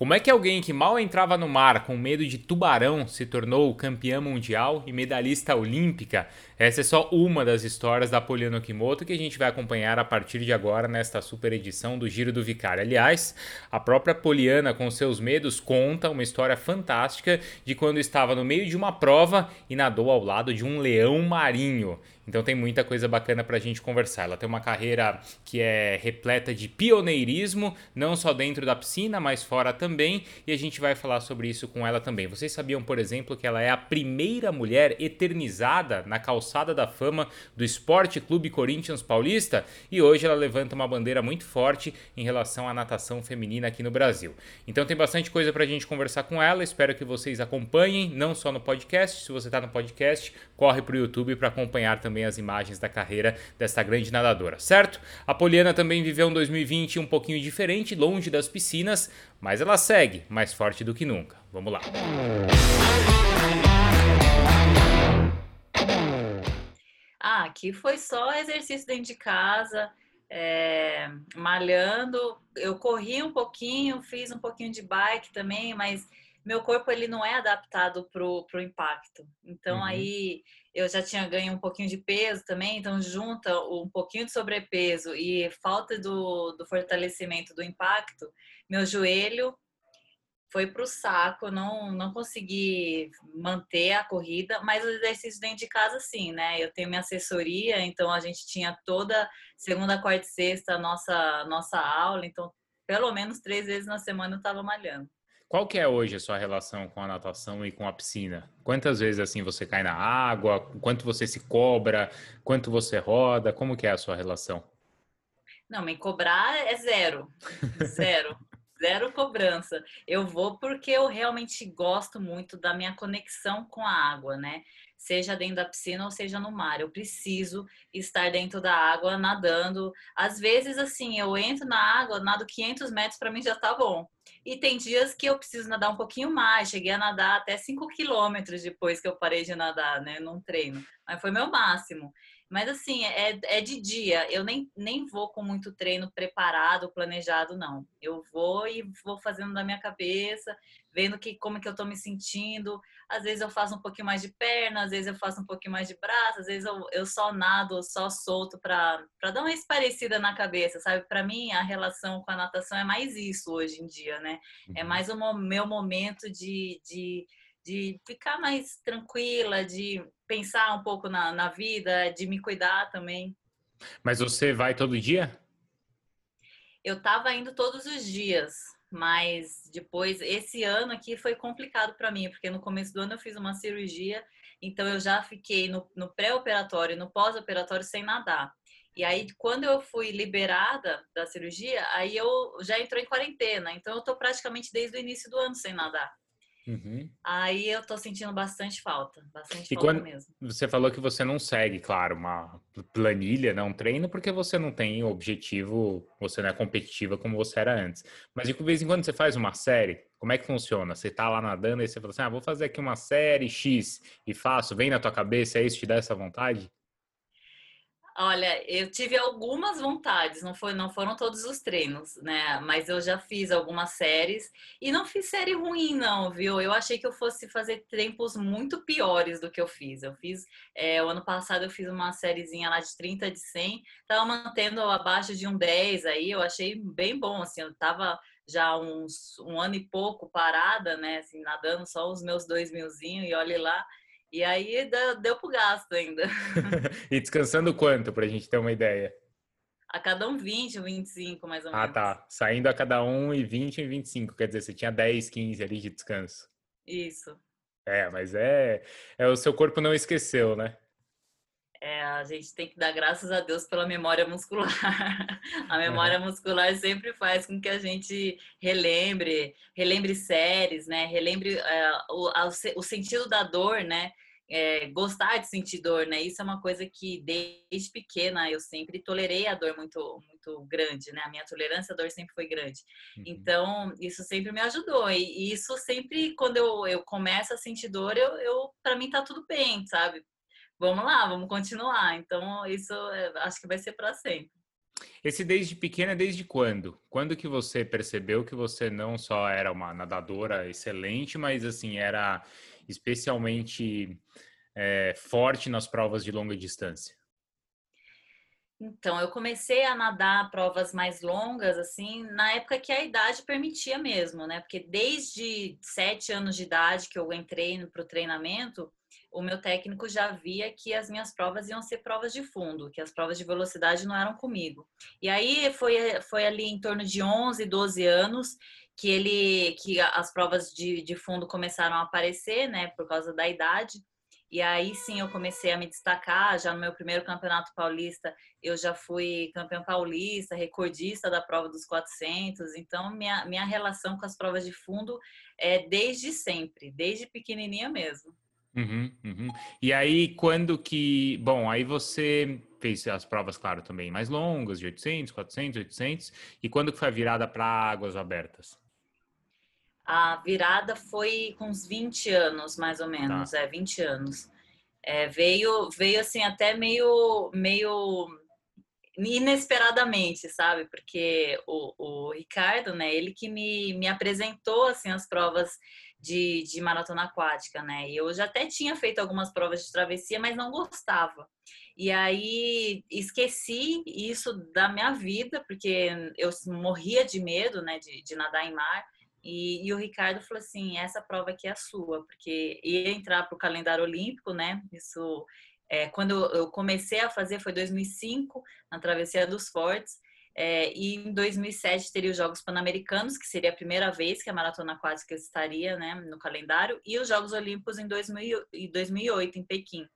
Como é que alguém que mal entrava no mar com medo de tubarão se tornou campeã mundial e medalhista olímpica? Essa é só uma das histórias da Poliana Okimoto que a gente vai acompanhar a partir de agora nesta super edição do Giro do Vicário. Aliás, a própria Poliana, com seus medos, conta uma história fantástica de quando estava no meio de uma prova e nadou ao lado de um leão marinho. Então tem muita coisa bacana para a gente conversar. Ela tem uma carreira que é repleta de pioneirismo, não só dentro da piscina, mas fora também, e a gente vai falar sobre isso com ela também. Vocês sabiam, por exemplo, que ela é a primeira mulher eternizada na calçada da fama do Esporte Clube Corinthians Paulista e hoje ela levanta uma bandeira muito forte em relação à natação feminina aqui no Brasil. Então tem bastante coisa para a gente conversar com ela, espero que vocês acompanhem, não só no podcast, se você está no podcast, corre para o YouTube para acompanhar também as imagens da carreira dessa grande nadadora, certo? A Poliana também viveu um 2020 um pouquinho diferente, longe das piscinas, mas ela segue mais forte do que nunca. Vamos lá. Ah, aqui foi só exercício dentro de casa, é, malhando. Eu corri um pouquinho, fiz um pouquinho de bike também, mas meu corpo ele não é adaptado pro, pro impacto. Então uhum. aí eu já tinha ganho um pouquinho de peso também, então junta um pouquinho de sobrepeso e falta do, do fortalecimento do impacto, meu joelho foi para o saco, não, não consegui manter a corrida, mas os exercícios dentro de casa sim, né? Eu tenho minha assessoria, então a gente tinha toda segunda, quarta e sexta a nossa, nossa aula, então pelo menos três vezes na semana eu estava malhando. Qual que é hoje a sua relação com a natação e com a piscina? Quantas vezes assim você cai na água? Quanto você se cobra? Quanto você roda? Como que é a sua relação? Não, me cobrar é zero. Zero zero cobrança. Eu vou porque eu realmente gosto muito da minha conexão com a água, né? Seja dentro da piscina ou seja no mar. Eu preciso estar dentro da água nadando. Às vezes, assim, eu entro na água, nado 500 metros, para mim já tá bom. E tem dias que eu preciso nadar um pouquinho mais. Cheguei a nadar até 5 quilômetros depois que eu parei de nadar, né? Num treino. Mas foi meu máximo. Mas assim, é, é de dia. Eu nem, nem vou com muito treino preparado, planejado, não. Eu vou e vou fazendo da minha cabeça, vendo que, como que eu tô me sentindo. Às vezes eu faço um pouquinho mais de perna, às vezes eu faço um pouquinho mais de braço, às vezes eu, eu só nado, só solto para dar uma esparecida na cabeça, sabe? Para mim, a relação com a natação é mais isso hoje em dia, né? É uhum. mais o meu momento de, de de ficar mais tranquila, de pensar um pouco na, na vida, de me cuidar também. Mas você vai todo dia? Eu estava indo todos os dias, mas depois, esse ano aqui foi complicado para mim, porque no começo do ano eu fiz uma cirurgia, então eu já fiquei no, no pré-operatório, no pós-operatório sem nadar. E aí, quando eu fui liberada da cirurgia, aí eu já entrou em quarentena. Então, eu tô praticamente desde o início do ano sem nadar. Uhum. Aí eu tô sentindo bastante falta, bastante e falta quando mesmo. Você falou que você não segue, claro, uma planilha, não né, treino, porque você não tem objetivo, você não é competitiva como você era antes. Mas de vez em quando você faz uma série, como é que funciona? Você tá lá nadando e você fala assim, ah, vou fazer aqui uma série X e faço, vem na tua cabeça, é isso te dá essa vontade? Olha, eu tive algumas vontades, não, foi, não foram todos os treinos, né? Mas eu já fiz algumas séries e não fiz série ruim, não, viu? Eu achei que eu fosse fazer tempos muito piores do que eu fiz. Eu fiz, é, o ano passado eu fiz uma sériezinha lá de 30 de 100, tava mantendo abaixo de um 10 aí, eu achei bem bom, assim, eu tava já uns um ano e pouco parada, né? Assim, nadando só os meus dois milzinhos e olhe lá. E aí deu, deu pro gasto ainda. e descansando quanto, pra gente ter uma ideia? A cada um 20 ou 25, mais ou ah, menos. Ah, tá. Saindo a cada um e 20 e 25. Quer dizer, você tinha 10, 15 ali de descanso. Isso. É, mas é, é o seu corpo não esqueceu, né? É, a gente tem que dar graças a Deus pela memória muscular. a memória uhum. muscular sempre faz com que a gente relembre, relembre séries, né? Relembre é, o, a, o sentido da dor, né? É, gostar de sentir dor, né? Isso é uma coisa que desde pequena eu sempre tolerei a dor muito, muito grande, né? A minha tolerância à dor sempre foi grande. Uhum. Então, isso sempre me ajudou. E, isso sempre, quando eu, eu começo a sentir dor, eu, eu para mim tá tudo bem, sabe? vamos lá, vamos continuar. Então, isso é, acho que vai ser para sempre. Esse desde pequena, desde quando? Quando que você percebeu que você não só era uma nadadora excelente, mas assim, era especialmente é, forte nas provas de longa distância? Então, eu comecei a nadar provas mais longas, assim, na época que a idade permitia mesmo, né? Porque desde sete anos de idade que eu entrei para o treinamento, o meu técnico já via que as minhas provas iam ser provas de fundo, que as provas de velocidade não eram comigo. E aí foi, foi ali em torno de 11, 12 anos que ele que as provas de, de fundo começaram a aparecer, né, por causa da idade. E aí sim eu comecei a me destacar. Já no meu primeiro campeonato paulista, eu já fui campeão paulista, recordista da prova dos 400. Então, minha, minha relação com as provas de fundo é desde sempre, desde pequenininha mesmo. Uhum, uhum. E aí, quando que. Bom, aí você fez as provas, claro, também mais longas, de 800, 400, 800. E quando que foi a virada para águas abertas? A virada foi com uns 20 anos, mais ou menos, tá. é, 20 anos. É, veio, veio assim, até meio, meio inesperadamente, sabe? Porque o, o Ricardo, né, ele que me, me apresentou, assim, as provas de, de maratona aquática, né? E eu já até tinha feito algumas provas de travessia, mas não gostava. E aí esqueci isso da minha vida, porque eu morria de medo, né, de, de nadar em mar. E, e, o Ricardo falou assim: essa prova aqui é a sua, porque ia entrar para o calendário olímpico, né? Isso, é, quando eu comecei a fazer foi 2005, na Travessia dos Fortes. É, e em 2007 teria os Jogos Pan-Americanos, que seria a primeira vez que a maratona aquática estaria né, no calendário, e os Jogos Olímpicos em 2000, 2008, em Pequim.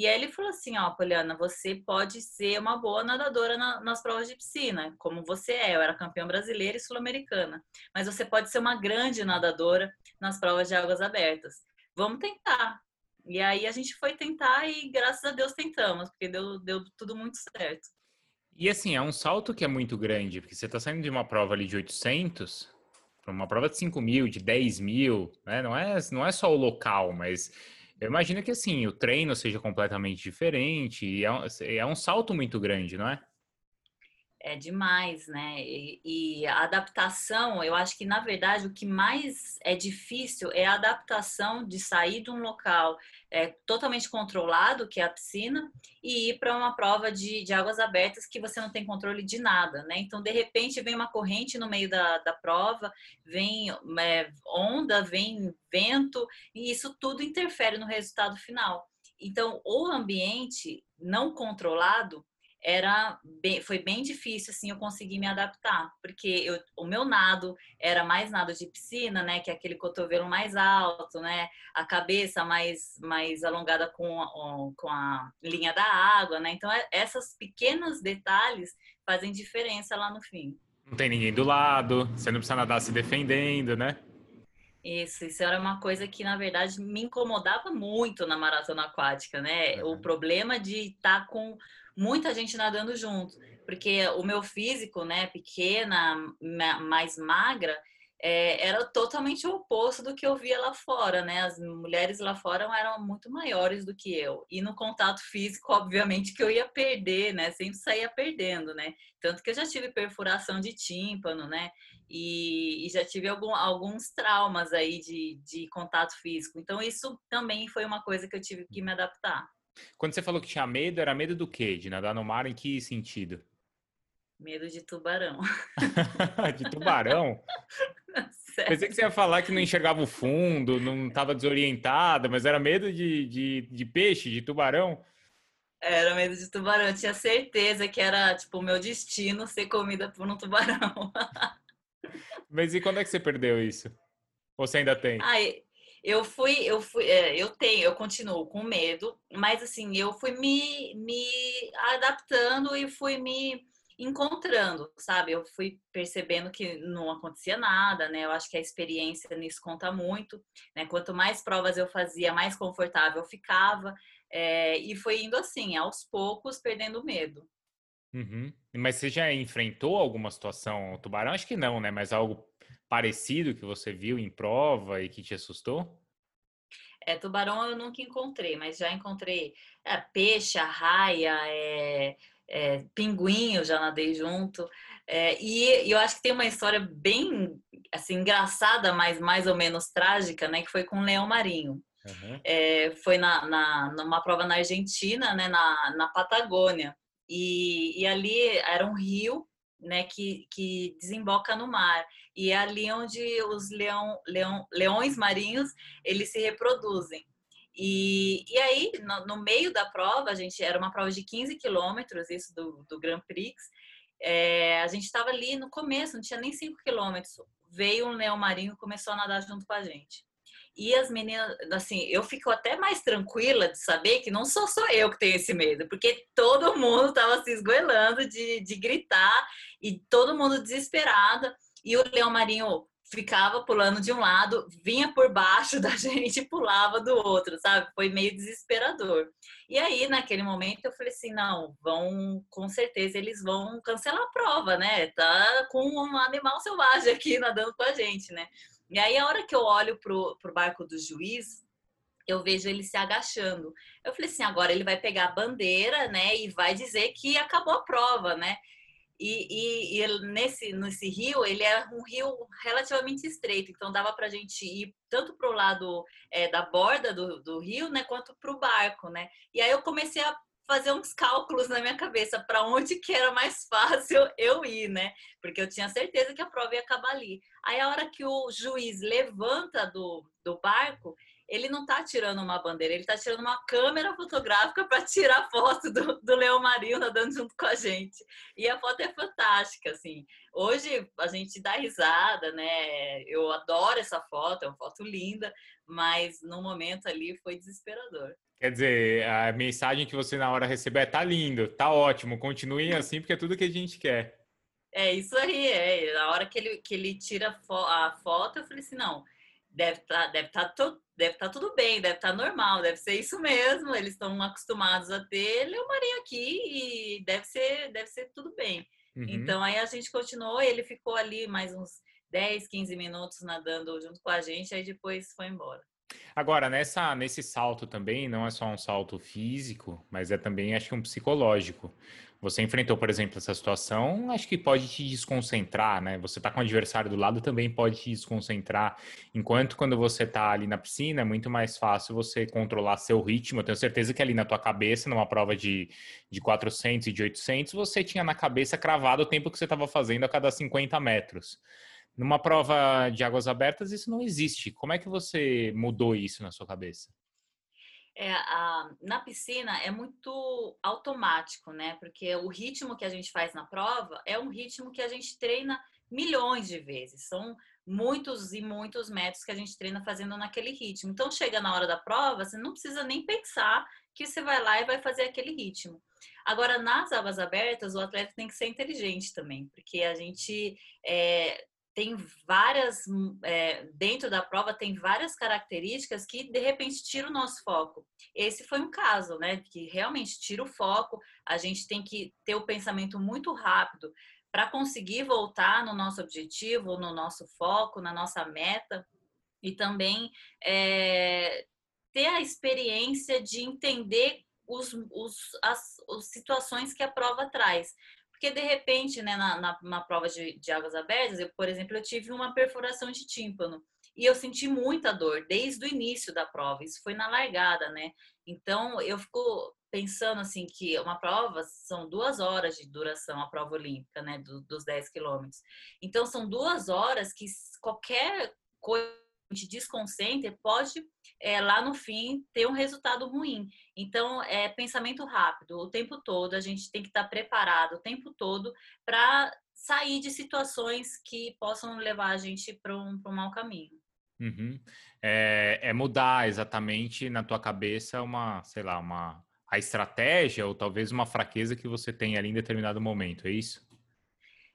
E aí ele falou assim, ó, Poliana, você pode ser uma boa nadadora na, nas provas de piscina, como você é. Eu era campeã brasileira e sul-americana. Mas você pode ser uma grande nadadora nas provas de águas abertas. Vamos tentar. E aí a gente foi tentar e graças a Deus tentamos, porque deu, deu tudo muito certo. E assim, é um salto que é muito grande, porque você está saindo de uma prova ali de 800 para uma prova de 5 mil, de 10 mil, né? Não é, não é só o local, mas eu imagino que assim, o treino seja completamente diferente e é um, é um salto muito grande, não é? É demais, né? E, e, a adaptação, eu acho que na verdade o que mais é difícil é a adaptação de sair de um local é, totalmente controlado, que é a piscina, e ir para uma prova de, de, águas abertas que você não tem controle de nada, né? Então, de repente, vem uma corrente no meio da, da prova, vem é, onda, vem vento, e isso tudo interfere no resultado final. Então, o ambiente não controlado era bem, foi bem difícil assim eu conseguir me adaptar, porque eu, o meu nado era mais nado de piscina, né, que é aquele cotovelo mais alto, né, a cabeça mais mais alongada com a, com a linha da água, né? Então é, essas pequenos detalhes fazem diferença lá no fim. Não tem ninguém do lado, você não precisa nadar se defendendo, né? Isso, isso era uma coisa que, na verdade, me incomodava muito na maratona aquática, né? Uhum. O problema de estar tá com muita gente nadando junto, porque o meu físico, né, pequena, mais magra, é, era totalmente o oposto do que eu via lá fora, né? As mulheres lá fora eram muito maiores do que eu. E no contato físico, obviamente, que eu ia perder, né? Sempre saía perdendo, né? Tanto que eu já tive perfuração de tímpano, né? E, e já tive algum, alguns traumas aí de, de contato físico. Então, isso também foi uma coisa que eu tive que me adaptar. Quando você falou que tinha medo, era medo do quê? De nadar no mar em que sentido? Medo de tubarão. de tubarão? Sério? Pensei que você ia falar que não enxergava o fundo, não estava desorientada, mas era medo de, de, de peixe, de tubarão? Era medo de tubarão. Eu tinha certeza que era, tipo, o meu destino ser comida por um tubarão. mas e quando é que você perdeu isso? Ou você ainda tem? Ai, eu fui, eu fui, é, eu tenho, eu continuo com medo, mas assim, eu fui me, me adaptando e fui me encontrando, sabe? Eu fui percebendo que não acontecia nada, né? Eu acho que a experiência nisso conta muito, né? Quanto mais provas eu fazia, mais confortável eu ficava, é, e foi indo assim, aos poucos, perdendo medo. Uhum. Mas você já enfrentou alguma situação, tubarão? Acho que não, né? Mas algo parecido que você viu em prova e que te assustou? É, tubarão eu nunca encontrei, mas já encontrei é, peixe, arraia, é, é, pinguim, eu já nadei junto. É, e, e, eu acho que tem uma história bem assim engraçada, mas mais ou menos trágica, né? Que foi com o leão marinho. Uhum. É, foi na, na, numa prova na Argentina, né? Na, na Patagônia. E, e ali era um rio né, que, que desemboca no mar. E é ali onde os leão, leão, leões marinhos eles se reproduzem. E, e aí, no, no, meio da prova, a gente era uma prova de 15 quilômetros, isso do, do Grand Prix. É, a gente estava ali no começo, não tinha nem 5 quilômetros. Veio um leão marinho e começou a nadar junto com a gente. E as meninas, assim, eu fico até mais tranquila de saber que não sou só eu que tenho esse medo, porque todo mundo estava se esgoelando de, de gritar e todo mundo desesperado. E o leão marinho ficava pulando de um lado, vinha por baixo da gente e pulava do outro, sabe? Foi meio desesperador. E aí, naquele momento, eu falei assim: não, vão, com certeza, eles vão cancelar a prova, né? Tá com um animal selvagem aqui nadando com a gente, né? E aí, a hora que eu olho pro, pro barco do juiz, eu vejo ele se agachando. Eu falei assim: agora ele vai pegar a bandeira, né? E vai dizer que acabou a prova, né? E, e, e nesse, nesse rio, ele é um rio relativamente estreito, então dava para a gente ir tanto para o lado é, da borda do, do rio, né, quanto para o barco, né? E aí eu comecei a fazer uns cálculos na minha cabeça para onde que era mais fácil eu ir, né? Porque eu tinha certeza que a prova ia acabar ali. Aí a hora que o juiz levanta do, do barco, ele não está tirando uma bandeira, ele está tirando uma câmera fotográfica para tirar foto do, do Leão Marinho nadando junto com a gente. E a foto é fantástica, assim. Hoje a gente dá risada, né? Eu adoro essa foto, é uma foto linda, mas no momento ali foi desesperador. Quer dizer, a mensagem que você na hora receber é tá lindo, tá ótimo, continuem assim porque é tudo que a gente quer. É isso aí, é. Na hora que ele, que ele tira a foto, eu falei assim, não, deve estar tá, deve tá to, deve tá tudo bem, deve estar tá normal, deve ser isso mesmo. Eles estão acostumados a ter marinho aqui e deve ser, deve ser tudo bem. Uhum. Então aí a gente continuou, ele ficou ali mais uns 10, 15 minutos nadando junto com a gente, aí depois foi embora. Agora, nessa, nesse salto também, não é só um salto físico, mas é também, acho que, um psicológico. Você enfrentou, por exemplo, essa situação, acho que pode te desconcentrar, né? Você tá com o adversário do lado também pode te desconcentrar. Enquanto quando você tá ali na piscina, é muito mais fácil você controlar seu ritmo. Eu tenho certeza que ali na tua cabeça, numa prova de, de 400 e de 800, você tinha na cabeça cravado o tempo que você estava fazendo a cada 50 metros. Numa prova de águas abertas, isso não existe. Como é que você mudou isso na sua cabeça? É, a, na piscina é muito automático, né? Porque o ritmo que a gente faz na prova é um ritmo que a gente treina milhões de vezes. São muitos e muitos metros que a gente treina fazendo naquele ritmo. Então, chega na hora da prova, você não precisa nem pensar que você vai lá e vai fazer aquele ritmo. Agora, nas águas abertas, o atleta tem que ser inteligente também, porque a gente é, tem várias, é, dentro da prova, tem várias características que de repente tira o nosso foco. Esse foi um caso, né, que realmente tira o foco, a gente tem que ter o pensamento muito rápido para conseguir voltar no nosso objetivo, no nosso foco, na nossa meta e também é, ter a experiência de entender os, os, as, as situações que a prova traz. Porque, de repente, né, na, na, na prova de, de, águas abertas, eu, por exemplo, eu tive uma perfuração de tímpano. E eu senti muita dor desde o início da prova. Isso foi na largada, né? Então, eu fico pensando, assim, que uma prova são duas horas de duração, a prova olímpica, né? Do, dos 10 quilômetros. Então, são duas horas que qualquer coisa te desconcentre, pode é, lá no fim ter um resultado ruim. Então, é pensamento rápido o tempo todo, a gente tem que estar preparado o tempo todo para sair de situações que possam levar a gente para um, um mau caminho. Uhum. É, é, mudar exatamente na tua cabeça uma, sei lá, uma a estratégia ou talvez uma fraqueza que você tem ali em determinado momento, é isso?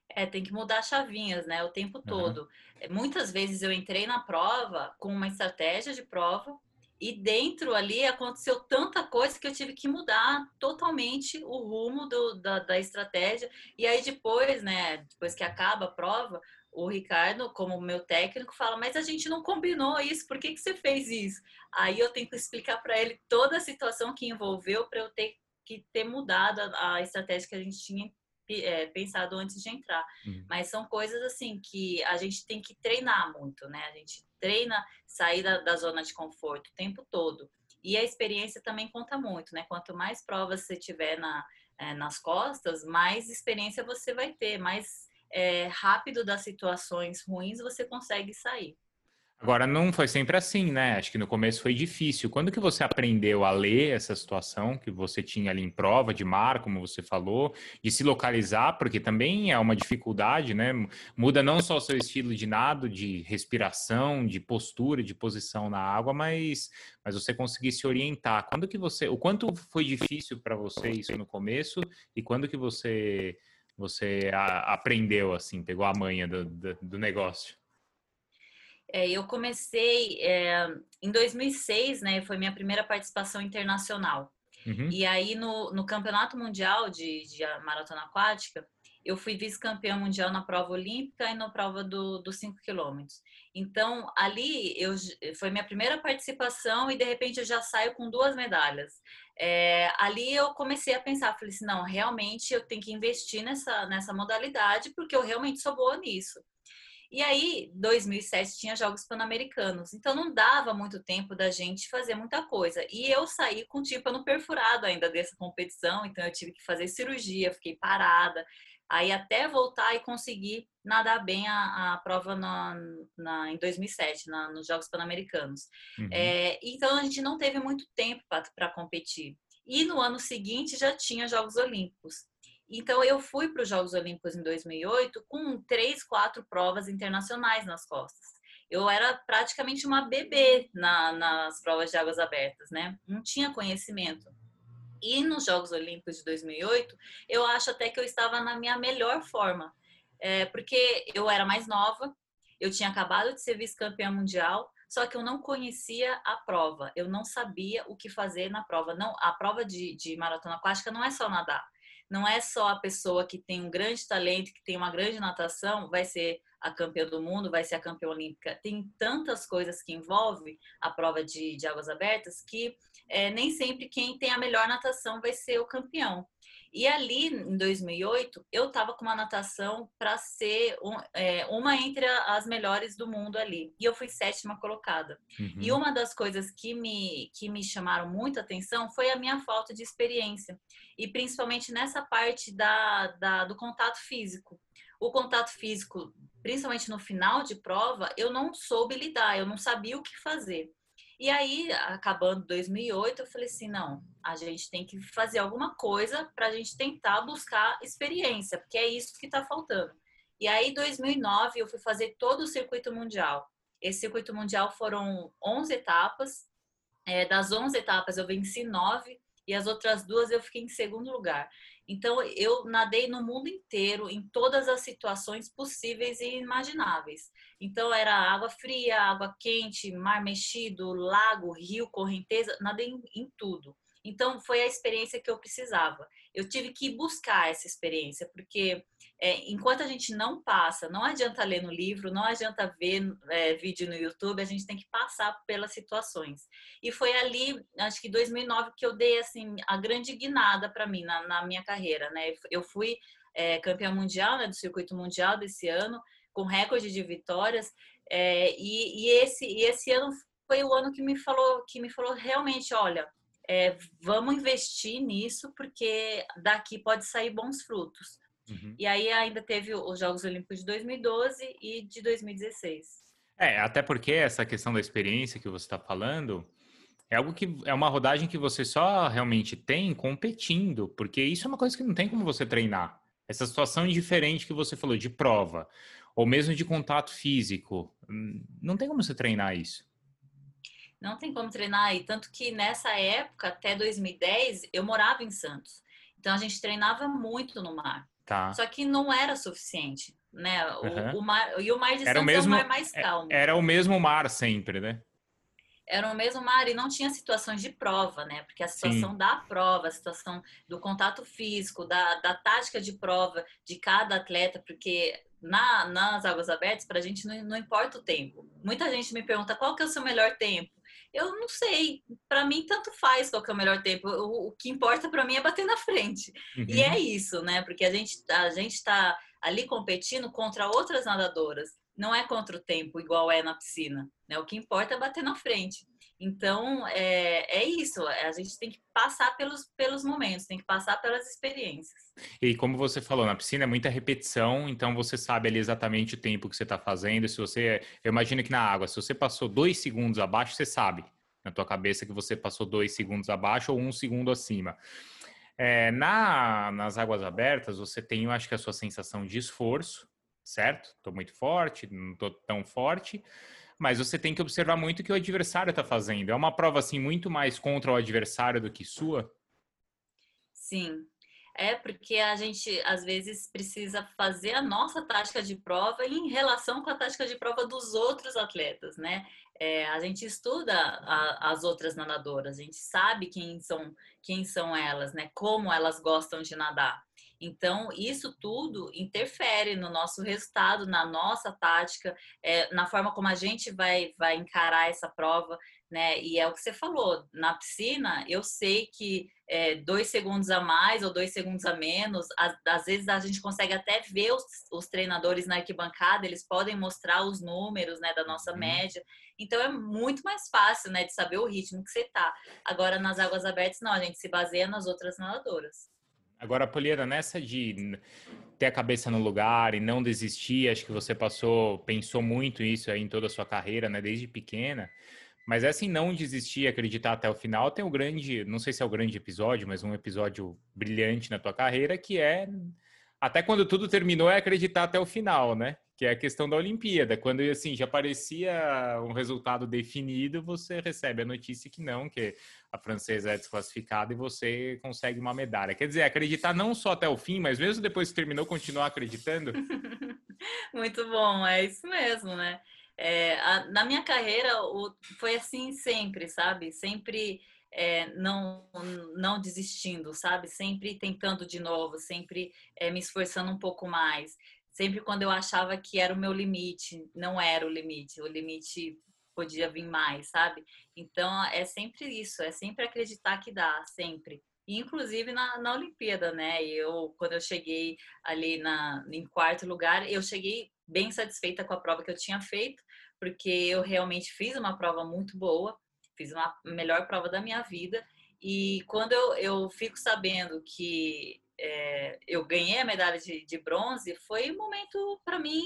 É, tem que mudar chavinhas, né? O tempo todo. Uhum. Muitas vezes eu entrei na prova com uma estratégia de prova e dentro ali aconteceu tanta coisa que eu tive que mudar totalmente o rumo do, da, da estratégia. E aí depois, né? Depois que acaba a prova, o Ricardo, como meu técnico, fala: Mas a gente não combinou isso, por que, que você fez isso? Aí eu tenho que explicar para ele toda a situação que envolveu para eu ter que ter mudado a, a estratégia que a gente tinha é, pensado antes de entrar. Uhum. Mas são coisas assim que a gente tem que treinar muito, né? A gente treina sair da, da zona de conforto o tempo todo. E a experiência também conta muito, né? Quanto mais provas você tiver na, é, nas costas, mais experiência você vai ter, mais é, rápido das situações ruins você consegue sair. Agora, não foi sempre assim, né? Acho que no começo foi difícil. Quando que você aprendeu a ler essa situação que você tinha ali em prova de mar, como você falou, de se localizar, porque também é uma dificuldade, né? Muda não só o seu estilo de nado, de respiração, de postura, de posição na água, mas, mas você conseguir se orientar. Quando que você, o quanto foi difícil para você isso no começo e quando que você você a, aprendeu assim, pegou a manha do, do, do negócio? É, eu comecei é, em 2006, né? Foi minha primeira participação internacional. Uhum. E aí no, no Campeonato Mundial de, de Maratona Aquática, eu fui vice-campeã mundial na prova olímpica e na prova dos do 5 quilômetros. Então, ali eu, foi minha primeira participação e de repente eu já saio com duas medalhas. É, ali eu comecei a pensar, falei assim, não, realmente eu tenho que investir nessa, nessa modalidade porque eu realmente sou boa nisso. E aí, 2007 tinha Jogos Pan-Americanos, então não dava muito tempo da gente fazer muita coisa. E eu saí com o tímpano perfurado ainda dessa competição, então eu tive que fazer cirurgia, fiquei parada. Aí até voltar e conseguir nadar bem a, a prova na, na, em 2007, na, nos Jogos Pan-Americanos. Uhum. É, então a gente não teve muito tempo para competir. E no ano seguinte já tinha Jogos Olímpicos. Então, eu fui para os Jogos Olímpicos em 2008 com três, quatro provas internacionais nas costas. Eu era praticamente uma bebê na, nas provas de águas abertas, né? Não tinha conhecimento. E nos Jogos Olímpicos de 2008, eu acho até que eu estava na minha melhor forma, é, porque eu era mais nova, eu tinha acabado de ser vice-campeã mundial, só que eu não conhecia a prova, eu não sabia o que fazer na prova. Não, a prova de, de maratona aquática não é só nadar não é só a pessoa que tem um grande talento, que tem uma grande natação, vai ser a campeã do mundo, vai ser a campeã olímpica. Tem tantas coisas que envolve a prova de, de águas abertas que é, nem sempre quem tem a melhor natação vai ser o campeão. E ali, em 2008, eu estava com uma natação para ser um, é, uma entre as melhores do mundo ali. E eu fui sétima colocada. Uhum. E uma das coisas que me, que me chamaram muita atenção foi a minha falta de experiência. E principalmente nessa parte da, da, do contato físico. O contato físico, principalmente no final de prova, eu não soube lidar, eu não sabia o que fazer. E aí, acabando 2008, eu falei assim: não, a gente tem que fazer alguma coisa para a gente tentar buscar experiência, porque é isso que está faltando. E aí, 2009, eu fui fazer todo o circuito mundial. Esse circuito mundial foram 11 etapas. É, das 11 etapas, eu venci nove e as outras duas eu fiquei em segundo lugar. Então, eu nadei no mundo inteiro, em todas as situações possíveis e imagináveis. Então, era água fria, água quente, mar mexido, lago, rio, correnteza, nadei em, em tudo. Então, foi a experiência que eu precisava. Eu tive que buscar essa experiência, porque é, enquanto a gente não passa, não adianta ler no livro, não adianta ver é, vídeo no YouTube, a gente tem que passar pelas situações. E foi ali, acho que 2009, que eu dei assim a grande guinada para mim na, na, minha carreira, né? Eu fui é, campeã mundial, né, do circuito mundial desse ano, com recorde de vitórias, é, e, e, esse, e esse ano foi o ano que me falou, que me falou realmente, olha, é, vamos investir nisso porque daqui pode sair bons frutos. Uhum. E aí ainda teve os Jogos Olímpicos de 2012 e de 2016. É, até porque essa questão da experiência que você está falando é algo que é uma rodagem que você só realmente tem competindo, porque isso é uma coisa que não tem como você treinar. Essa situação diferente que você falou de prova, ou mesmo de contato físico, hum, não tem como você treinar isso. Não tem como treinar, e tanto que nessa época, até 2010, eu morava em Santos. Então a gente treinava muito no mar. Tá. Só que não era suficiente, né? O, uhum. o mar, e o mar de era Santos o mesmo, é um mar mais é, calmo. Era o mesmo mar sempre, né? Era o mesmo mar e não tinha situações de prova, né? Porque a situação Sim. da prova, a situação do contato físico, da, da tática de prova de cada atleta, porque na, nas águas abertas, para a gente não, não importa o tempo. Muita gente me pergunta qual que é o seu melhor tempo. Eu não sei. Para mim, tanto faz qual é o melhor tempo. O, o que importa para mim é bater na frente. Uhum. E é isso, né? Porque a gente a gente está ali competindo contra outras nadadoras. Não é contra o tempo, igual é na piscina. Né? O que importa é bater na frente. Então, é, é isso. A gente tem que passar pelos, pelos momentos, tem que passar pelas experiências. E como você falou, na piscina é muita repetição, então você sabe ali exatamente o tempo que você está fazendo. Se você, eu imagino que na água, se você passou dois segundos abaixo, você sabe na tua cabeça que você passou dois segundos abaixo ou um segundo acima. É, na, nas águas abertas, você tem, eu acho que a sua sensação de esforço, certo? Estou muito forte, não estou tão forte mas você tem que observar muito o que o adversário está fazendo. É uma prova assim muito mais contra o adversário do que sua? Sim. É porque a gente às vezes precisa fazer a nossa tática de prova em relação com a tática de prova dos outros atletas, né? É, a gente estuda a, as outras nadadoras, a gente sabe quem são quem são elas, né? Como elas gostam de nadar. Então, isso tudo interfere no nosso resultado, na nossa tática, é, na forma como a gente vai, vai encarar essa prova, né? E é o que você falou, na piscina, eu sei que é, dois segundos a mais ou dois segundos a menos, às, às vezes a gente consegue até ver os, os, treinadores na arquibancada, eles podem mostrar os números, né, da nossa uhum. média. Então, é muito mais fácil, né, de saber o ritmo que você tá. Agora, nas águas abertas, não, a gente se baseia nas outras nadadoras. Agora, Poliana, nessa de ter a cabeça no lugar e não desistir, acho que você passou, pensou muito isso em toda a sua carreira, né, desde pequena. Mas essa em não desistir, acreditar até o final, tem um grande, não sei se é o grande episódio, mas um episódio brilhante na tua carreira, que é até quando tudo terminou é acreditar até o final, né? Que é a questão da Olimpíada. Quando assim já parecia um resultado definido, você recebe a notícia que não, que a francesa é desclassificada e você consegue uma medalha. Quer dizer, acreditar não só até o fim, mas mesmo depois que terminou, continuar acreditando. Muito bom, é isso mesmo, né? É, a, na minha carreira o, foi assim sempre, sabe? Sempre é, não não desistindo, sabe? Sempre tentando de novo, sempre é, me esforçando um pouco mais sempre quando eu achava que era o meu limite, não era o limite, o limite podia vir mais, sabe? Então é sempre isso, é sempre acreditar que dá, sempre. inclusive na, na Olimpíada, né? Eu quando eu cheguei ali na em quarto lugar, eu cheguei bem satisfeita com a prova que eu tinha feito, porque eu realmente fiz uma prova muito boa, fiz uma melhor prova da minha vida. E quando eu, eu fico sabendo que é, eu ganhei a medalha de, de bronze, foi um momento para mim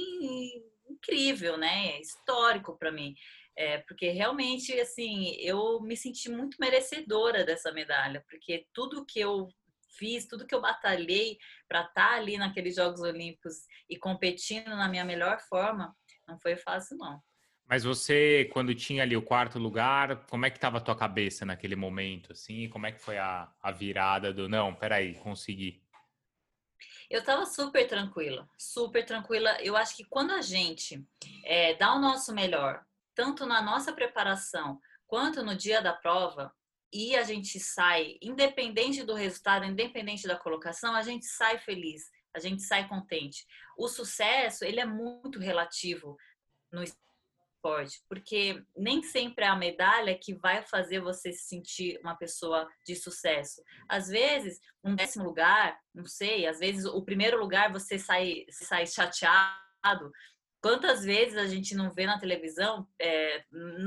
incrível, né? Histórico para mim. É, porque realmente, assim, eu me senti muito merecedora dessa medalha, porque tudo que eu fiz, tudo que eu batalhei para estar tá ali naqueles Jogos Olímpicos e competindo na minha melhor forma, não foi fácil, não. Mas você, quando tinha ali o quarto lugar, como é que estava a tua cabeça naquele momento, assim? Como é que foi a, a virada do, não, peraí, consegui? Eu estava super tranquila, super tranquila. Eu acho que quando a gente é, dá o nosso melhor, tanto na nossa preparação quanto no dia da prova, e a gente sai, independente do resultado, independente da colocação, a gente sai feliz, a gente sai contente. O sucesso, ele é muito relativo no esporte, porque nem sempre é a medalha que vai fazer você se sentir uma pessoa de sucesso. Às vezes, um décimo lugar, não sei, às vezes o primeiro lugar você sai, sai chateado. Quantas vezes a gente não vê na televisão é,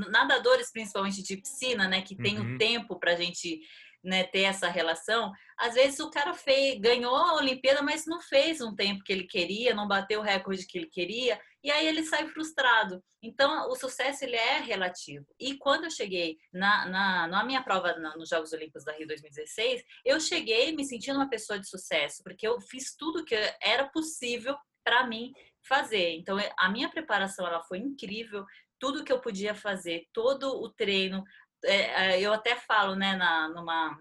nadadores, principalmente de piscina, né, que tem uhum. o tempo para a gente né, ter essa relação. Às vezes o cara fez, ganhou a Olimpíada, mas não fez um tempo que ele queria, não bateu o recorde que ele queria, e aí ele sai frustrado. Então o sucesso ele é relativo. E quando eu cheguei na, na, na minha prova na, nos Jogos Olímpicos da Rio 2016, eu cheguei me sentindo uma pessoa de sucesso, porque eu fiz tudo que era possível para mim fazer. Então a minha preparação ela foi incrível, tudo que eu podia fazer, todo o treino, é, é, eu até falo, né, na, numa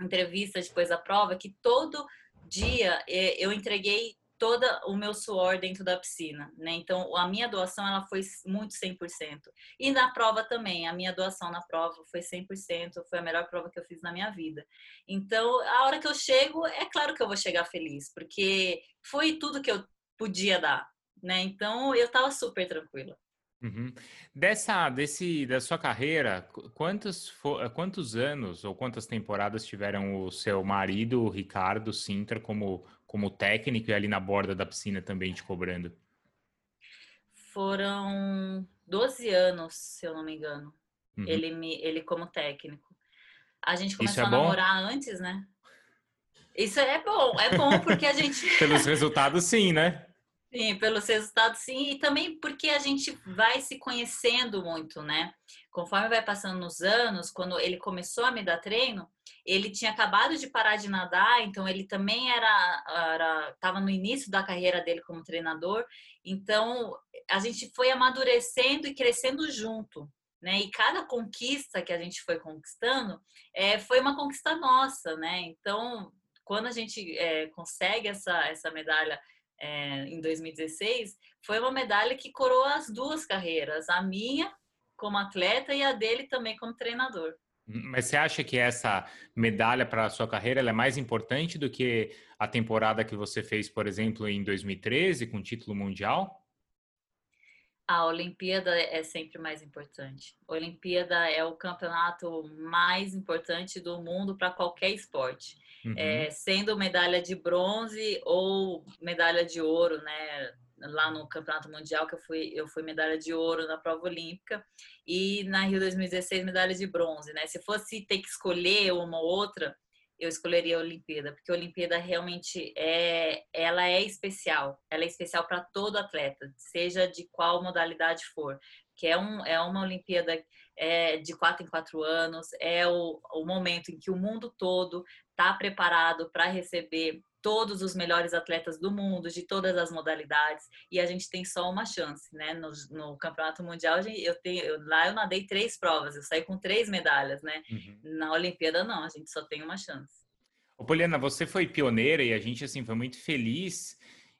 entrevista depois da prova, que todo dia é, eu entreguei todo o meu suor dentro da piscina, né? Então, a minha doação, ela foi muito 100%. E na prova também, a minha doação na prova foi 100%, foi a melhor prova que eu fiz na minha vida. Então, a hora que eu chego, é claro que eu vou chegar feliz, porque foi tudo que eu podia dar, né? Então, eu tava super tranquila. Uhum. Dessa, desse, da sua carreira, quantos, quantos anos ou quantas temporadas tiveram o seu marido, o Ricardo Sintra, como, como técnico e ali na borda da piscina também te cobrando? Foram 12 anos, se eu não me engano. Uhum. Ele, me, ele como técnico. A gente começou é a namorar bom? antes, né? Isso é bom, é bom porque a gente. Pelos resultados, sim, né? Sim, pelos resultados, sim, e também porque a gente vai se conhecendo muito, né? Conforme vai passando nos anos, quando ele começou a me dar treino, ele tinha acabado de parar de nadar, então ele também era estava no início da carreira dele como treinador, então a gente foi amadurecendo e crescendo junto, né? E cada conquista que a gente foi conquistando é, foi uma conquista nossa, né? Então quando a gente é, consegue essa essa medalha é, em 2016, foi uma medalha que coroa as duas carreiras, a minha como atleta e a dele também como treinador. Mas você acha que essa medalha para a sua carreira é mais importante do que a temporada que você fez, por exemplo, em 2013, com título mundial? A Olimpíada é sempre mais importante. A Olimpíada é o campeonato mais importante do mundo para qualquer esporte. Uhum. É, sendo medalha de bronze ou medalha de ouro, né? Lá no Campeonato Mundial, que eu fui, eu fui medalha de ouro na prova olímpica, e na Rio 2016, medalha de bronze, né? Se fosse ter que escolher uma ou outra, eu escolheria a Olimpíada, porque a Olimpíada realmente é, ela é especial. Ela é especial para todo atleta, seja de qual modalidade for. Que é, um, é uma Olimpíada é, de quatro em quatro anos, é o, o momento em que o mundo todo está preparado para receber todos os melhores atletas do mundo, de todas as modalidades, e a gente tem só uma chance, né? No, no Campeonato Mundial, eu tenho, eu, lá eu nadei três provas, eu saí com três medalhas, né? Uhum. Na Olimpíada, não, a gente só tem uma chance. Ô, Poliana, você foi pioneira e a gente, assim, foi muito feliz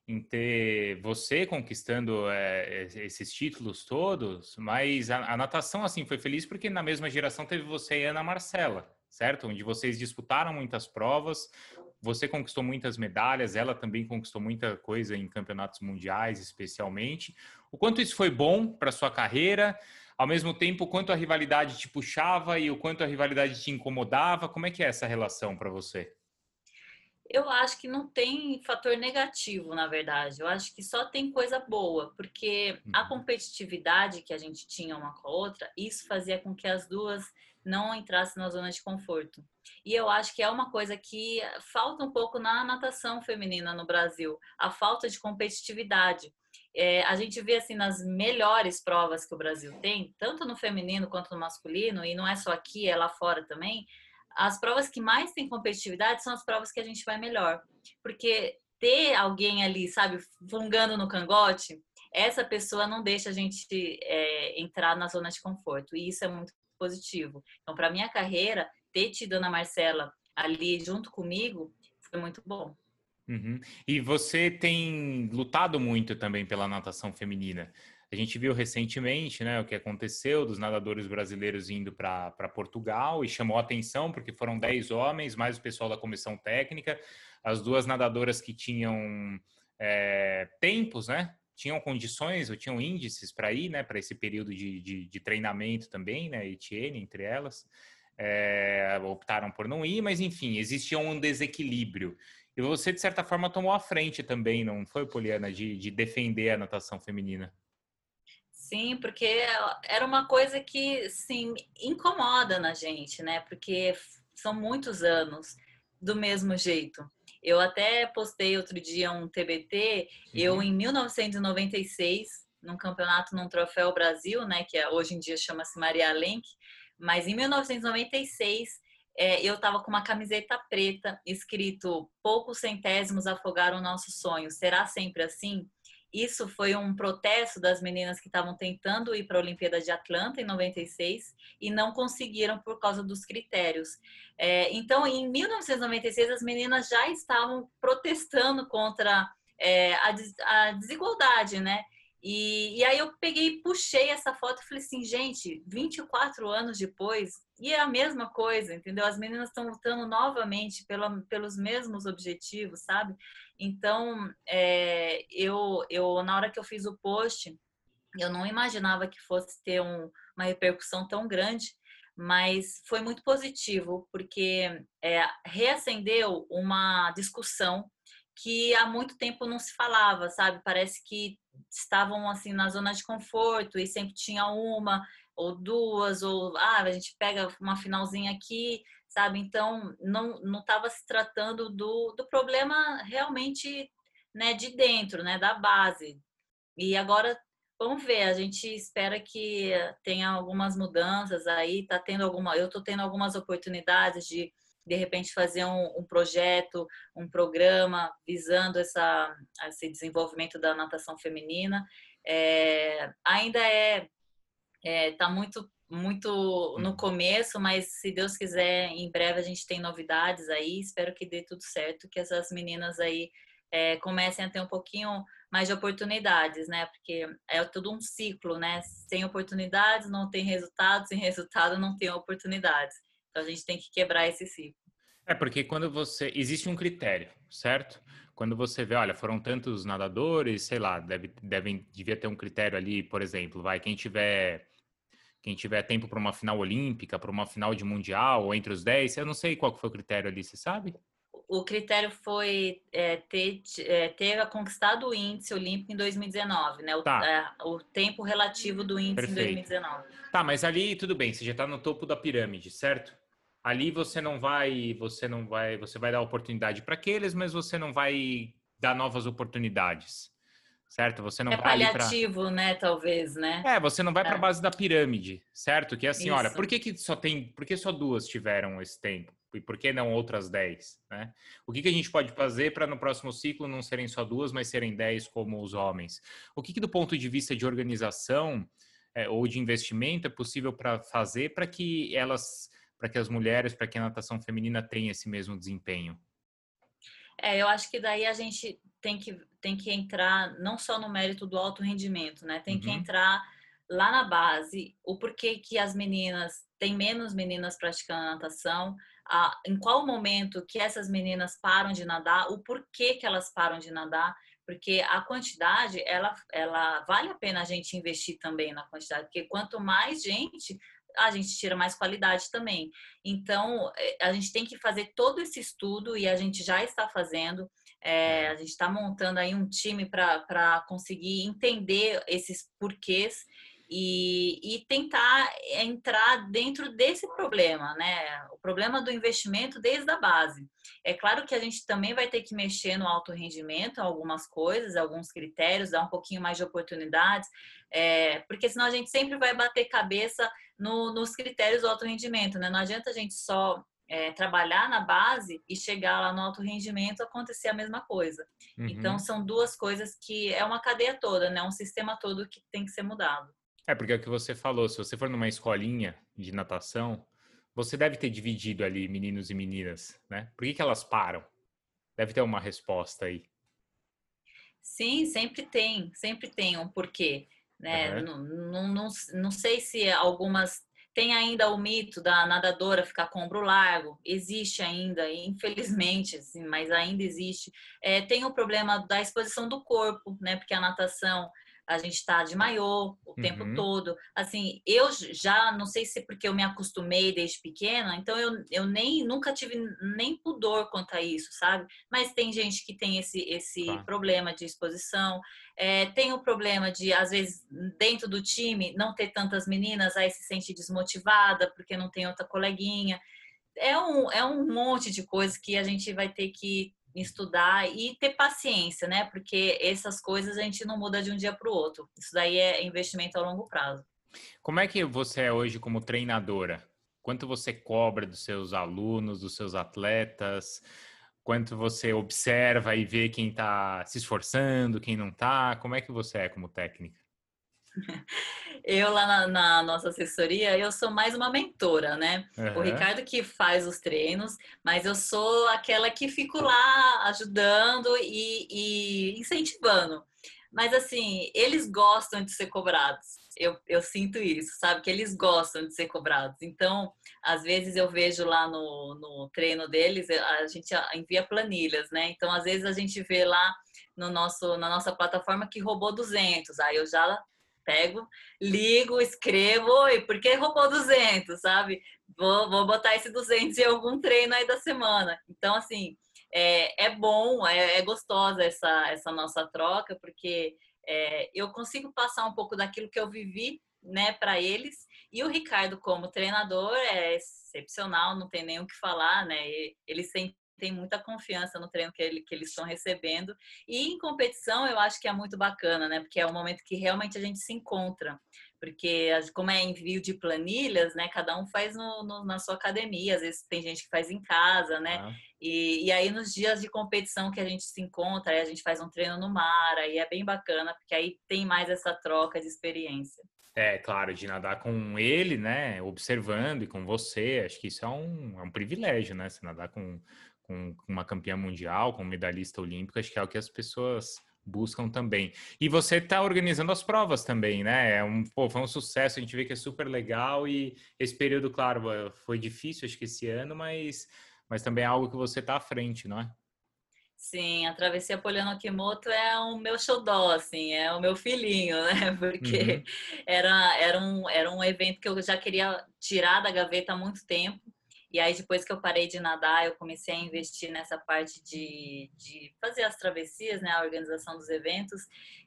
em ter você conquistando é, esses títulos todos, mas a, a, natação, assim, foi feliz porque na mesma geração teve você e Ana Marcela, certo? Onde vocês disputaram muitas provas, você conquistou muitas medalhas, ela também conquistou muita coisa em campeonatos mundiais, especialmente. O quanto isso foi bom para sua carreira? Ao mesmo tempo, o quanto a rivalidade te puxava e o quanto a rivalidade te incomodava? Como é que é essa relação para você? Eu acho que não tem fator negativo, na verdade. Eu acho que só tem coisa boa, porque a uhum. competitividade que a gente tinha uma com a outra, isso fazia com que as duas não entrasse na zona de conforto. E eu acho que é uma coisa que falta um pouco na natação feminina no Brasil, a falta de competitividade. É, a gente vê assim nas melhores provas que o Brasil tem, tanto no feminino quanto no masculino, e não é só aqui, é lá fora também. As provas que mais têm competitividade são as provas que a gente vai melhor, porque ter alguém ali, sabe, fungando no cangote, essa pessoa não deixa a gente é, entrar na zona de conforto. E isso é muito positivo. Então, para minha carreira, ter tido Ana Marcela ali junto comigo foi muito bom. Uhum. E você tem lutado muito também pela natação feminina. A gente viu recentemente né, o que aconteceu dos nadadores brasileiros indo para Portugal e chamou atenção porque foram 10 homens, mais o pessoal da comissão técnica, as duas nadadoras que tinham é, tempos, né? Tinham condições ou tinham índices para ir, né, para esse período de, de, de, treinamento também, né, Etienne entre elas, é, optaram por não ir, mas enfim, existia um desequilíbrio. E você, de certa forma, tomou a frente também, não foi, Poliana, de, de defender a natação feminina? Sim, porque era uma coisa que, sim, incomoda na gente, né? Porque são muitos anos do mesmo jeito. Eu até postei outro dia um TBT, uhum. eu em 1996, num campeonato num Troféu Brasil, né, que é, hoje em dia chama-se Maria Lenk, mas em 1996 é, eu estava com uma camiseta preta escrito poucos centésimos afogaram nosso sonho. Será sempre assim? Isso foi um protesto das meninas que estavam tentando ir para a Olimpíada de Atlanta em 96 e não conseguiram por causa dos critérios. É, então, em 1996, as meninas já estavam protestando contra é, a, a, desigualdade, né? E, e aí eu peguei puxei essa foto e falei assim, gente, 24 anos depois, e é a mesma coisa, entendeu? As meninas estão lutando novamente pela, pelos mesmos objetivos, sabe? Então, é, eu, eu, na hora que eu fiz o post, Eu não imaginava que fosse ter um, uma repercussão tão grande, mas foi muito positivo, porque é, reacendeu uma discussão que há muito tempo não se falava, sabe? Parece que estavam assim na zona de conforto e sempre tinha uma ou duas ou ah, a gente pega uma finalzinha aqui, sabe? Então não estava se tratando do, do problema realmente, né, de dentro, né, da base. E agora vamos ver, a gente espera que tenha algumas mudanças aí, tá tendo alguma, eu estou tendo algumas oportunidades de de repente fazer um, um, projeto, um programa visando essa, esse desenvolvimento da natação feminina. É, ainda é é, muito muito no uhum. começo, mas se Deus quiser, em breve a gente tem novidades aí. Espero que dê tudo certo, que essas meninas aí é, comecem a ter um pouquinho mais de oportunidades, né? Porque é tudo um ciclo, né? Sem oportunidades não tem resultado, sem resultado não tem oportunidades. Então a gente tem que quebrar esse ciclo. É porque quando você existe um critério, certo? Quando você vê, olha, foram tantos nadadores, sei lá, deve, devem devia ter um critério ali, por exemplo, vai quem tiver quem tiver tempo para uma final olímpica, para uma final de mundial, ou entre os 10, eu não sei qual foi o critério ali, você sabe? O critério foi é, ter, é, ter conquistado o índice olímpico em 2019, né? O, tá. é, o tempo relativo do índice Perfeito. em 2019. Tá, mas ali tudo bem, você já está no topo da pirâmide, certo? Ali você não vai, você não vai, você vai dar oportunidade para aqueles, mas você não vai dar novas oportunidades certo? Você não é vai paliativo, pra... né? Talvez, né? É, você não vai é. para a base da pirâmide, certo? Que é assim, Isso. olha, por que, que só tem, por que só duas tiveram esse tempo? E por que não outras dez, né? O que, que a gente pode fazer para no próximo ciclo não serem só duas, mas serem dez como os homens? O que, que do ponto de vista de organização é, ou de investimento é possível para fazer para que elas, para que as mulheres, para que a natação feminina tenha esse mesmo desempenho? É, eu acho que daí a gente tem que, tem que entrar não só no mérito do alto rendimento, né? Tem uhum. que entrar lá na base, o porquê que as meninas, tem menos meninas praticando natação, a, em qual momento que essas meninas param de nadar, o porquê que elas param de nadar, porque a quantidade, ela, ela vale a pena a gente investir também na quantidade, porque quanto mais gente, a gente tira mais qualidade também. Então, eh, a gente tem que fazer todo esse estudo e a gente já está fazendo. É, a gente está montando aí um time para conseguir entender esses porquês e, e, tentar entrar dentro desse problema, né? O problema do investimento desde a base. É claro que a gente também vai ter que mexer no alto rendimento, algumas coisas, alguns critérios, dar um pouquinho mais de oportunidades, é, porque senão a gente sempre vai bater cabeça no, nos critérios do alto rendimento, né? Não adianta a gente só é, trabalhar na base e chegar lá no alto rendimento acontecer a mesma coisa. Uhum. Então são duas coisas que é uma cadeia toda, né? Um sistema todo que tem que ser mudado. É, porque é o que você falou, se você for numa escolinha de natação, você deve ter dividido ali meninos e meninas, né? Por que, que elas param? Deve ter uma resposta aí. Sim, sempre tem, sempre tem um porquê. Né? Uhum. Não, não, não, sei se algumas tem ainda o mito da nadadora ficar com ombro largo, existe ainda, infelizmente, assim, mas ainda existe. É, tem o problema da exposição do corpo, né? Porque a natação a gente está de maiô o uhum. tempo todo. Assim, eu já não sei se é porque eu me acostumei desde pequena, então eu, eu nem nunca tive nem pudor quanto a isso, sabe? Mas tem gente que tem esse, esse tá. problema de exposição. É, tem o problema de, às vezes, dentro do time, não ter tantas meninas, aí se sente desmotivada porque não tem outra coleguinha. É um, é um monte de coisas que a gente vai ter que estudar e ter paciência, né? Porque essas coisas a gente não muda de um dia para o outro. Isso daí é investimento a longo prazo. Como é que você é hoje como treinadora? Quanto você cobra dos seus alunos, dos seus atletas? Quanto você observa e vê quem está se esforçando, quem não está? Como é que você é como técnica? Eu lá na, na, nossa assessoria, eu sou mais uma mentora, né? Uhum. O Ricardo que faz os treinos, mas eu sou aquela que fico lá ajudando e, e incentivando. Mas assim, eles gostam de ser cobrados. Eu, eu, sinto isso, sabe? Que eles gostam de ser cobrados. Então, às vezes eu vejo lá no, no treino deles, a gente envia planilhas, né? Então, às vezes a gente vê lá no nosso, na nossa plataforma que roubou 200. Aí eu já pego, ligo, escrevo, e por que roubou 200, sabe? Vou, vou botar esse 200 em algum treino aí da semana. Então, assim, é, é bom, é, é gostosa essa, essa nossa troca, porque é, eu consigo passar um pouco daquilo que eu vivi né, para eles. E o Ricardo, como treinador, é excepcional, não tem nem o que falar, né? Ele sempre tem muita confiança no treino que, ele, que eles estão recebendo. E em competição, eu acho que é muito bacana, né? Porque é o momento que realmente a gente se encontra. Porque, como é envio de planilhas, né? Cada um faz no, no, na sua academia, às vezes tem gente que faz em casa, né? Ah. E, e aí, nos dias de competição que a gente se encontra, aí a gente faz um treino no mar, aí é bem bacana, porque aí tem mais essa troca de experiência. É, claro, de nadar com ele, né? Observando e com você, acho que isso é um, é um privilégio, né? Você nadar com, com uma campeã mundial, com medalhista olímpico, acho que é o que as pessoas buscam também. E você está organizando as provas também, né? É um, pô, foi um sucesso, a gente vê que é super legal e esse período, claro, foi difícil, acho que esse ano, mas, mas também é algo que você está à frente, não é? Sim, a Travessia Poliano Kimoto é o meu xodó, assim, é o meu filhinho, né? Porque uhum. era, era, um, era um evento que eu já queria tirar da gaveta há muito tempo. E aí, depois que eu parei de nadar, eu comecei a investir nessa parte de, de fazer as travessias, né? A organização dos eventos.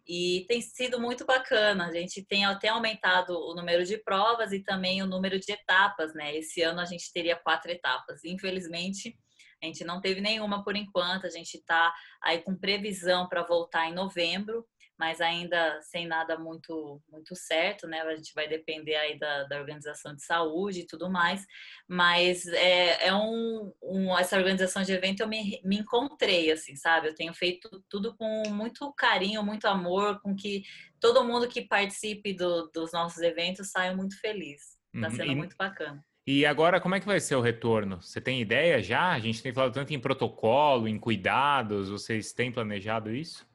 E tem sido muito bacana. A gente tem até aumentado o número de provas e também o número de etapas, né? Esse ano a gente teria quatro etapas. Infelizmente, a gente não teve nenhuma por enquanto, a gente está aí com previsão para voltar em novembro, mas ainda sem nada muito muito certo, né? A gente vai depender aí da, da organização de saúde e tudo mais, mas é, é um, um, essa organização de evento eu me, me encontrei, assim, sabe? Eu tenho feito tudo com muito carinho, muito amor, com que todo mundo que participe do, dos nossos eventos saia muito feliz. Está uhum. sendo muito bacana. E agora, como é que vai ser o retorno? Você tem ideia já? A gente tem falado tanto em protocolo, em cuidados, vocês têm planejado isso?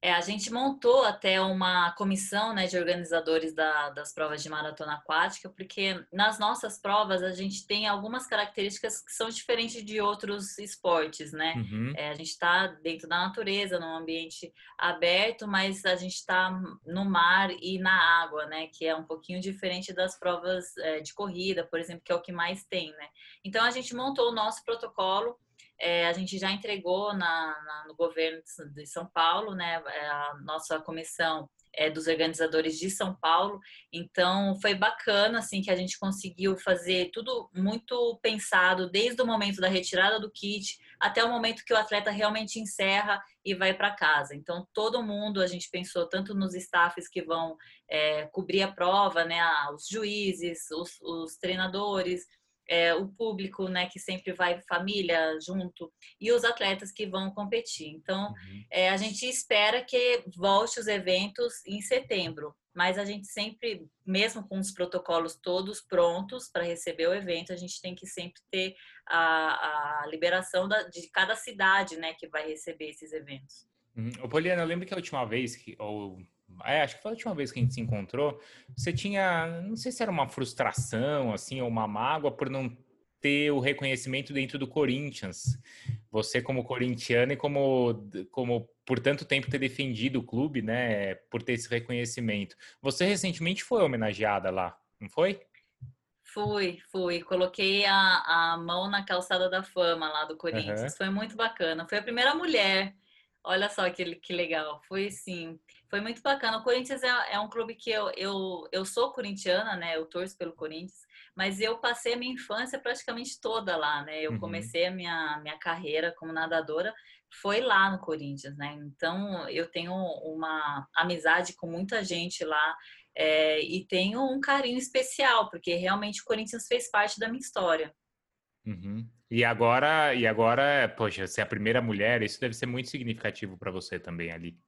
É, a gente montou até uma comissão né, de organizadores da, das provas de maratona aquática, porque nas nossas provas a gente tem algumas características que são diferentes de outros esportes, né? Uhum. É, a gente está dentro da natureza, num ambiente aberto, mas a gente está no mar e na água, né? Que é um pouquinho diferente das provas é, de corrida, por exemplo, que é o que mais tem, né? Então a gente montou o nosso protocolo é, a gente já entregou na, na, no governo de São Paulo, né, é, a nossa comissão é, dos organizadores de São Paulo. Então foi bacana assim que a gente conseguiu fazer tudo muito pensado desde o momento da retirada do kit até o momento que o atleta realmente encerra e vai para casa. Então todo mundo a gente pensou tanto nos staffs que vão é, cobrir a prova, né, os juízes, os, os treinadores, é, o público, né, que sempre vai família junto, e os atletas que vão competir. Então, uhum. é, a gente espera que volte os eventos em setembro, mas a gente sempre, mesmo com os protocolos todos prontos para receber o evento, a gente tem que sempre ter a, a liberação da, de cada cidade, né, que vai receber esses eventos. Uhum. Poliana, eu lembro que a última vez que, ou é, acho que foi a última vez que a gente se encontrou, você tinha, não sei se era uma frustração, assim, ou uma mágoa por não ter o reconhecimento dentro do Corinthians. Você como corintiano e como, como por tanto tempo ter defendido o clube, né, por ter esse reconhecimento. Você recentemente foi homenageada lá, não foi? Fui, fui. Coloquei a, a mão na calçada da fama lá do Corinthians. Uhum. Foi muito bacana. Foi a primeira mulher. Olha só que, que legal. Foi sim foi muito bacana. O Corinthians é, é, um clube que eu, eu, eu sou corintiana, né? Eu torço pelo Corinthians, mas eu passei a minha infância praticamente toda lá, né? Eu uhum. comecei a minha, minha carreira como nadadora, foi lá no Corinthians, né? Então eu tenho uma amizade com muita gente lá é, e tenho um carinho especial, porque realmente o Corinthians fez parte da minha história. Uhum. E agora, e agora, poxa, ser a primeira mulher, isso deve ser muito significativo para você também ali.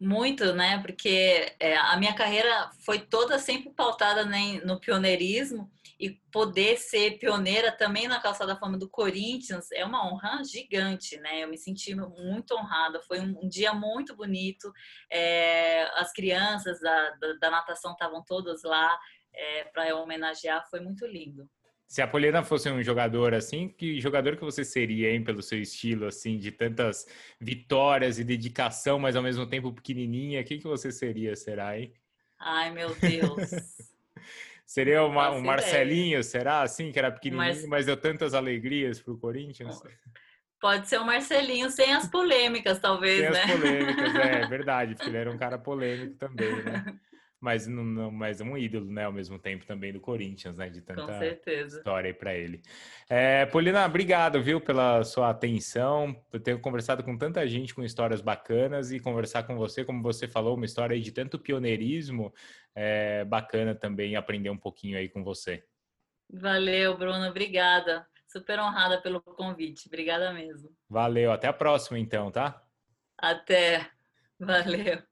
Muito, né? Porque é, a minha carreira foi toda sempre pautada né, no pioneirismo e poder ser pioneira também na calçada fama do Corinthians é uma honra gigante, né? Eu me senti muito honrada. Foi um, um dia muito bonito. É, as crianças da, da, da natação estavam todas lá é, para homenagear. Foi muito lindo. Se a Poliana fosse um jogador assim, que jogador que você seria, hein, pelo seu estilo, assim, de tantas vitórias e dedicação, mas ao mesmo tempo pequenininha, quem que você seria, será, hein? Ai, meu Deus. Seria uma, um Marcelinho, ideia. será assim, que era pequenininho, mas deu tantas alegrias para o Corinthians? Pode ser o Marcelinho sem as polêmicas, talvez, sem né? Sem as polêmicas, é, é verdade, porque ele era um cara polêmico também, né? mas, não, não, mas um ídolo, né, ao mesmo tempo também do Corinthians, né, de tanta história aí para ele. É, Polina, obrigado, viu, pela sua atenção, por ter conversado com tanta gente com histórias bacanas e conversar com você, como você falou, uma história de tanto pioneirismo, é bacana também aprender um pouquinho aí com você. Valeu, Bruno, obrigada. Super honrada pelo convite, obrigada mesmo. Valeu, até a próxima então, tá? Até, valeu.